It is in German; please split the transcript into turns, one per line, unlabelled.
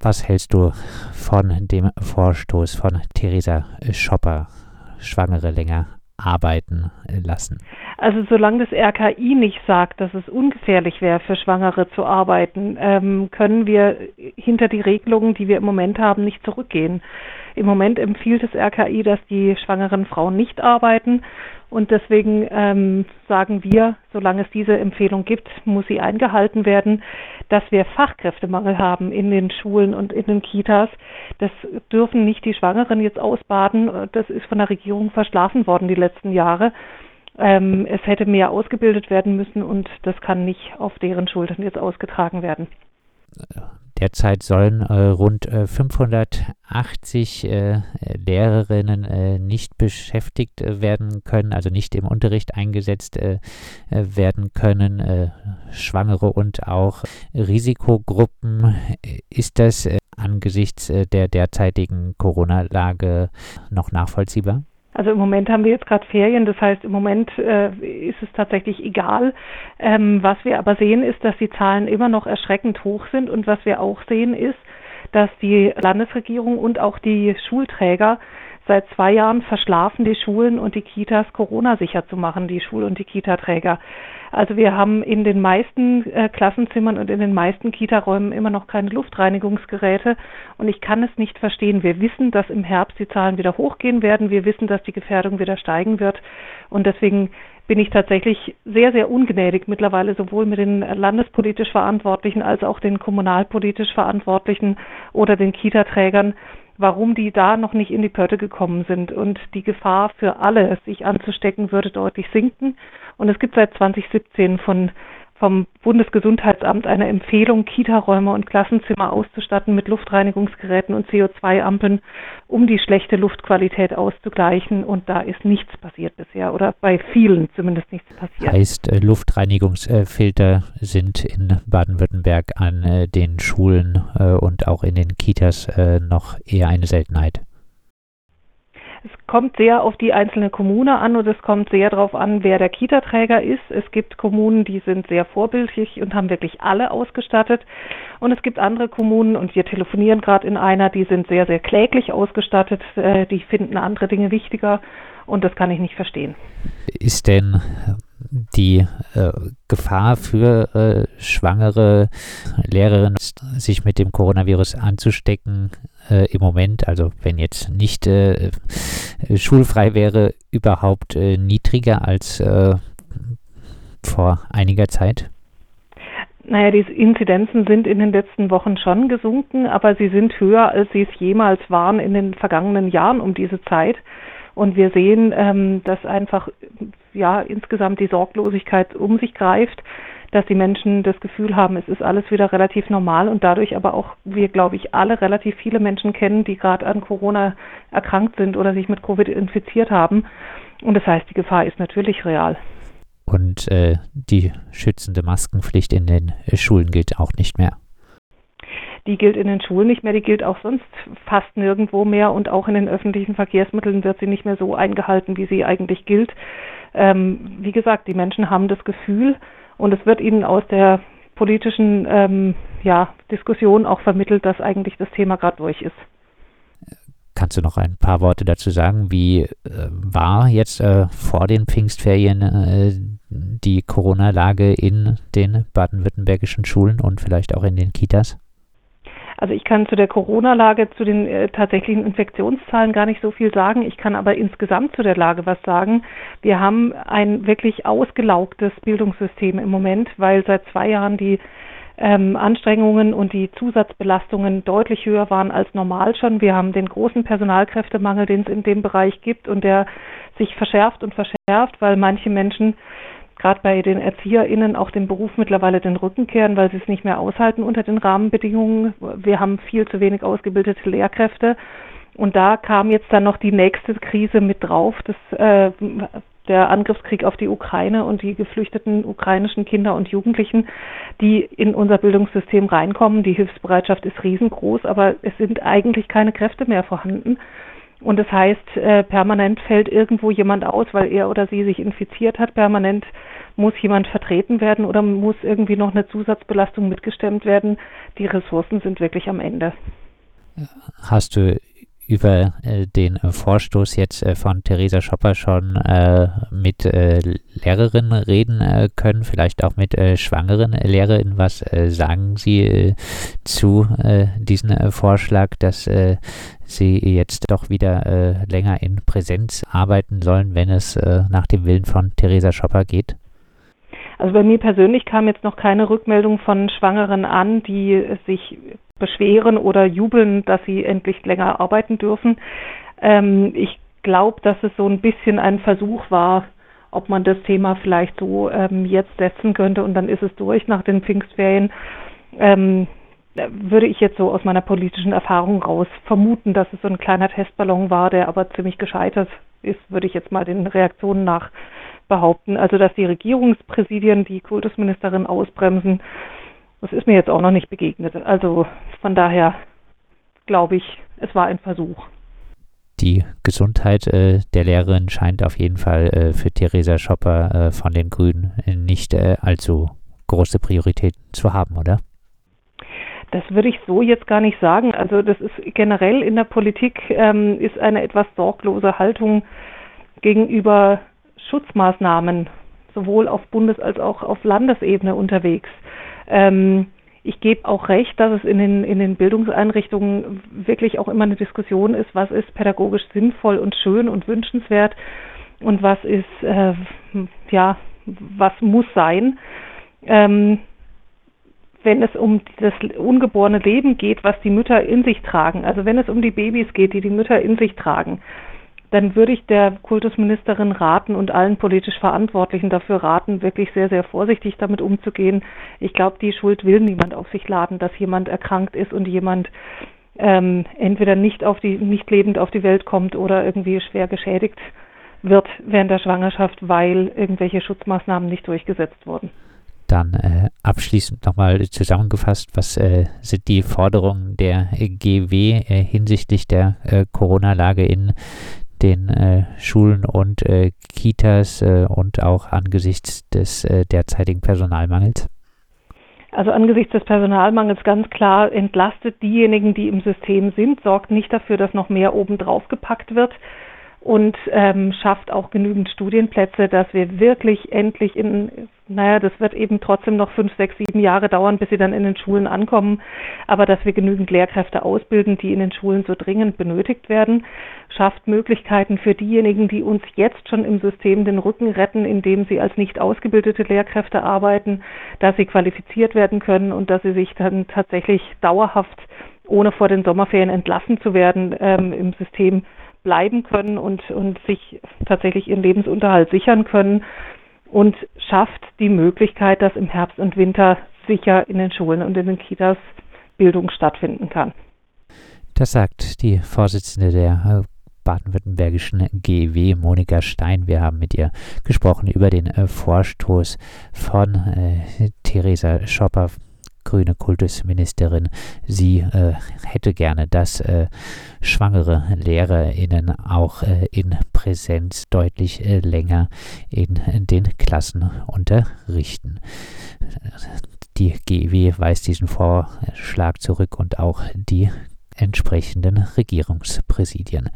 Was hältst du von dem Vorstoß von Theresa Schopper, Schwangere länger arbeiten lassen?
Also solange das RKI nicht sagt, dass es ungefährlich wäre, für Schwangere zu arbeiten, ähm, können wir hinter die Regelungen, die wir im Moment haben, nicht zurückgehen. Im Moment empfiehlt das RKI, dass die schwangeren Frauen nicht arbeiten. Und deswegen ähm, sagen wir, solange es diese Empfehlung gibt, muss sie eingehalten werden, dass wir Fachkräftemangel haben in den Schulen und in den Kitas. Das dürfen nicht die Schwangeren jetzt ausbaden. Das ist von der Regierung verschlafen worden die letzten Jahre. Ähm, es hätte mehr ausgebildet werden müssen und das kann nicht auf deren Schultern jetzt ausgetragen werden.
Derzeit sollen äh, rund äh, 580 äh, Lehrerinnen äh, nicht beschäftigt äh, werden können, also nicht im Unterricht eingesetzt äh, werden können, Schwangere und auch Risikogruppen. Ist das angesichts der derzeitigen Corona-Lage noch nachvollziehbar?
Also im Moment haben wir jetzt gerade Ferien, das heißt im Moment äh, ist es tatsächlich egal. Ähm, was wir aber sehen, ist, dass die Zahlen immer noch erschreckend hoch sind und was wir auch sehen ist, dass die Landesregierung und auch die Schulträger seit zwei Jahren verschlafen, die Schulen und die Kitas Corona-sicher zu machen, die Schul- und die Kitaträger. Also wir haben in den meisten äh, Klassenzimmern und in den meisten Kita-Räumen immer noch keine Luftreinigungsgeräte und ich kann es nicht verstehen. Wir wissen, dass im Herbst die Zahlen wieder hochgehen werden. Wir wissen, dass die Gefährdung wieder steigen wird und deswegen bin ich tatsächlich sehr, sehr ungnädig mittlerweile sowohl mit den landespolitisch Verantwortlichen als auch den kommunalpolitisch Verantwortlichen oder den Kita-Trägern, warum die da noch nicht in die Pötte gekommen sind. Und die Gefahr für alle, sich anzustecken, würde deutlich sinken. Und es gibt seit 2017 von vom Bundesgesundheitsamt eine Empfehlung, Kita-Räume und Klassenzimmer auszustatten mit Luftreinigungsgeräten und CO2-Ampeln, um die schlechte Luftqualität auszugleichen. Und da ist nichts passiert bisher oder bei vielen zumindest nichts passiert.
Heißt, äh, Luftreinigungsfilter sind in Baden-Württemberg an äh, den Schulen äh, und auch in den Kitas noch eher eine Seltenheit.
Es kommt sehr auf die einzelne Kommune an und es kommt sehr darauf an, wer der Kita-Träger ist. Es gibt Kommunen, die sind sehr vorbildlich und haben wirklich alle ausgestattet. Und es gibt andere Kommunen, und wir telefonieren gerade in einer, die sind sehr, sehr kläglich ausgestattet. Äh, die finden andere Dinge wichtiger und das kann ich nicht verstehen.
Ist denn die äh, Gefahr für äh, schwangere Lehrerinnen, sich mit dem Coronavirus anzustecken, äh, im Moment, also wenn jetzt nicht äh, schulfrei wäre, überhaupt äh, niedriger als äh, vor einiger Zeit?
Naja, die Inzidenzen sind in den letzten Wochen schon gesunken, aber sie sind höher, als sie es jemals waren in den vergangenen Jahren um diese Zeit. Und wir sehen, ähm, dass einfach ja insgesamt die Sorglosigkeit um sich greift, dass die Menschen das Gefühl haben, es ist alles wieder relativ normal und dadurch aber auch wir, glaube ich, alle relativ viele Menschen kennen, die gerade an Corona erkrankt sind oder sich mit Covid infiziert haben. Und das heißt, die Gefahr ist natürlich real.
Und äh, die schützende Maskenpflicht in den Schulen gilt auch nicht mehr
die gilt in den Schulen nicht mehr, die gilt auch sonst fast nirgendwo mehr und auch in den öffentlichen Verkehrsmitteln wird sie nicht mehr so eingehalten, wie sie eigentlich gilt. Ähm, wie gesagt, die Menschen haben das Gefühl und es wird ihnen aus der politischen ähm, ja, Diskussion auch vermittelt, dass eigentlich das Thema gerade durch ist.
Kannst du noch ein paar Worte dazu sagen? Wie äh, war jetzt äh, vor den Pfingstferien äh, die Corona-Lage in den baden-württembergischen Schulen und vielleicht auch in den Kitas?
Also ich kann zu der Corona-Lage, zu den äh, tatsächlichen Infektionszahlen gar nicht so viel sagen. Ich kann aber insgesamt zu der Lage was sagen. Wir haben ein wirklich ausgelaugtes Bildungssystem im Moment, weil seit zwei Jahren die ähm, Anstrengungen und die Zusatzbelastungen deutlich höher waren als normal schon. Wir haben den großen Personalkräftemangel, den es in dem Bereich gibt und der sich verschärft und verschärft, weil manche Menschen gerade bei den ErzieherInnen auch dem Beruf mittlerweile den Rücken kehren, weil sie es nicht mehr aushalten unter den Rahmenbedingungen. Wir haben viel zu wenig ausgebildete Lehrkräfte. Und da kam jetzt dann noch die nächste Krise mit drauf, das, äh, der Angriffskrieg auf die Ukraine und die geflüchteten ukrainischen Kinder und Jugendlichen, die in unser Bildungssystem reinkommen. Die Hilfsbereitschaft ist riesengroß, aber es sind eigentlich keine Kräfte mehr vorhanden. Und das heißt, äh, permanent fällt irgendwo jemand aus, weil er oder sie sich infiziert hat. Permanent muss jemand vertreten werden oder muss irgendwie noch eine Zusatzbelastung mitgestemmt werden. Die Ressourcen sind wirklich am Ende.
Hast du über äh, den äh, Vorstoß jetzt äh, von Theresa Schopper schon äh, mit äh, Lehrerinnen reden äh, können, vielleicht auch mit schwangeren Lehrerinnen. Was sagen Sie zu diesem Vorschlag, dass sie jetzt doch wieder länger in Präsenz arbeiten sollen, wenn es nach dem Willen von Theresa Schopper geht?
Also bei mir persönlich kam jetzt noch keine Rückmeldung von Schwangeren an, die sich beschweren oder jubeln, dass sie endlich länger arbeiten dürfen. Ähm, ich glaube, dass es so ein bisschen ein Versuch war, ob man das Thema vielleicht so ähm, jetzt setzen könnte und dann ist es durch nach den Pfingstferien. Ähm, würde ich jetzt so aus meiner politischen Erfahrung raus vermuten, dass es so ein kleiner Testballon war, der aber ziemlich gescheitert ist, würde ich jetzt mal den Reaktionen nach behaupten. Also, dass die Regierungspräsidien die Kultusministerin ausbremsen, das ist mir jetzt auch noch nicht begegnet. Also von daher glaube ich, es war ein Versuch.
Die Gesundheit äh, der Lehrerin scheint auf jeden Fall äh, für Theresa Schopper äh, von den Grünen nicht äh, allzu große Priorität zu haben, oder?
Das würde ich so jetzt gar nicht sagen. Also das ist generell in der Politik ähm, ist eine etwas sorglose Haltung gegenüber Schutzmaßnahmen sowohl auf Bundes- als auch auf Landesebene unterwegs. Ähm, ich gebe auch recht, dass es in den, in den Bildungseinrichtungen wirklich auch immer eine Diskussion ist, was ist pädagogisch sinnvoll und schön und wünschenswert und was ist, äh, ja, was muss sein. Ähm, wenn es um das ungeborene Leben geht, was die Mütter in sich tragen, also wenn es um die Babys geht, die die Mütter in sich tragen, dann würde ich der Kultusministerin raten und allen politisch Verantwortlichen dafür raten, wirklich sehr, sehr vorsichtig damit umzugehen. Ich glaube, die Schuld will niemand auf sich laden, dass jemand erkrankt ist und jemand ähm, entweder nicht auf die, nicht lebend auf die Welt kommt oder irgendwie schwer geschädigt wird während der Schwangerschaft, weil irgendwelche Schutzmaßnahmen nicht durchgesetzt wurden.
Dann äh, abschließend nochmal zusammengefasst, was äh, sind die Forderungen der GW äh, hinsichtlich der äh, Corona-Lage in den äh, Schulen und äh, Kitas äh, und auch angesichts des äh, derzeitigen Personalmangels?
Also angesichts des Personalmangels ganz klar entlastet diejenigen, die im System sind, sorgt nicht dafür, dass noch mehr obendrauf gepackt wird und ähm, schafft auch genügend Studienplätze, dass wir wirklich endlich in naja, das wird eben trotzdem noch fünf, sechs, sieben Jahre dauern, bis sie dann in den Schulen ankommen. Aber dass wir genügend Lehrkräfte ausbilden, die in den Schulen so dringend benötigt werden, schafft Möglichkeiten für diejenigen, die uns jetzt schon im System den Rücken retten, indem sie als nicht ausgebildete Lehrkräfte arbeiten, dass sie qualifiziert werden können und dass sie sich dann tatsächlich dauerhaft, ohne vor den Sommerferien entlassen zu werden, ähm, im System bleiben können und, und sich tatsächlich ihren Lebensunterhalt sichern können und schafft die Möglichkeit, dass im Herbst und Winter sicher in den Schulen und in den Kitas Bildung stattfinden kann.
Das sagt die Vorsitzende der baden-württembergischen GEW, Monika Stein. Wir haben mit ihr gesprochen über den äh, Vorstoß von äh, Theresa Schopper grüne Kultusministerin, sie äh, hätte gerne, dass äh, schwangere LehrerInnen auch äh, in Präsenz deutlich äh, länger in, in den Klassen unterrichten. Die GEW weist diesen Vorschlag zurück und auch die entsprechenden Regierungspräsidien.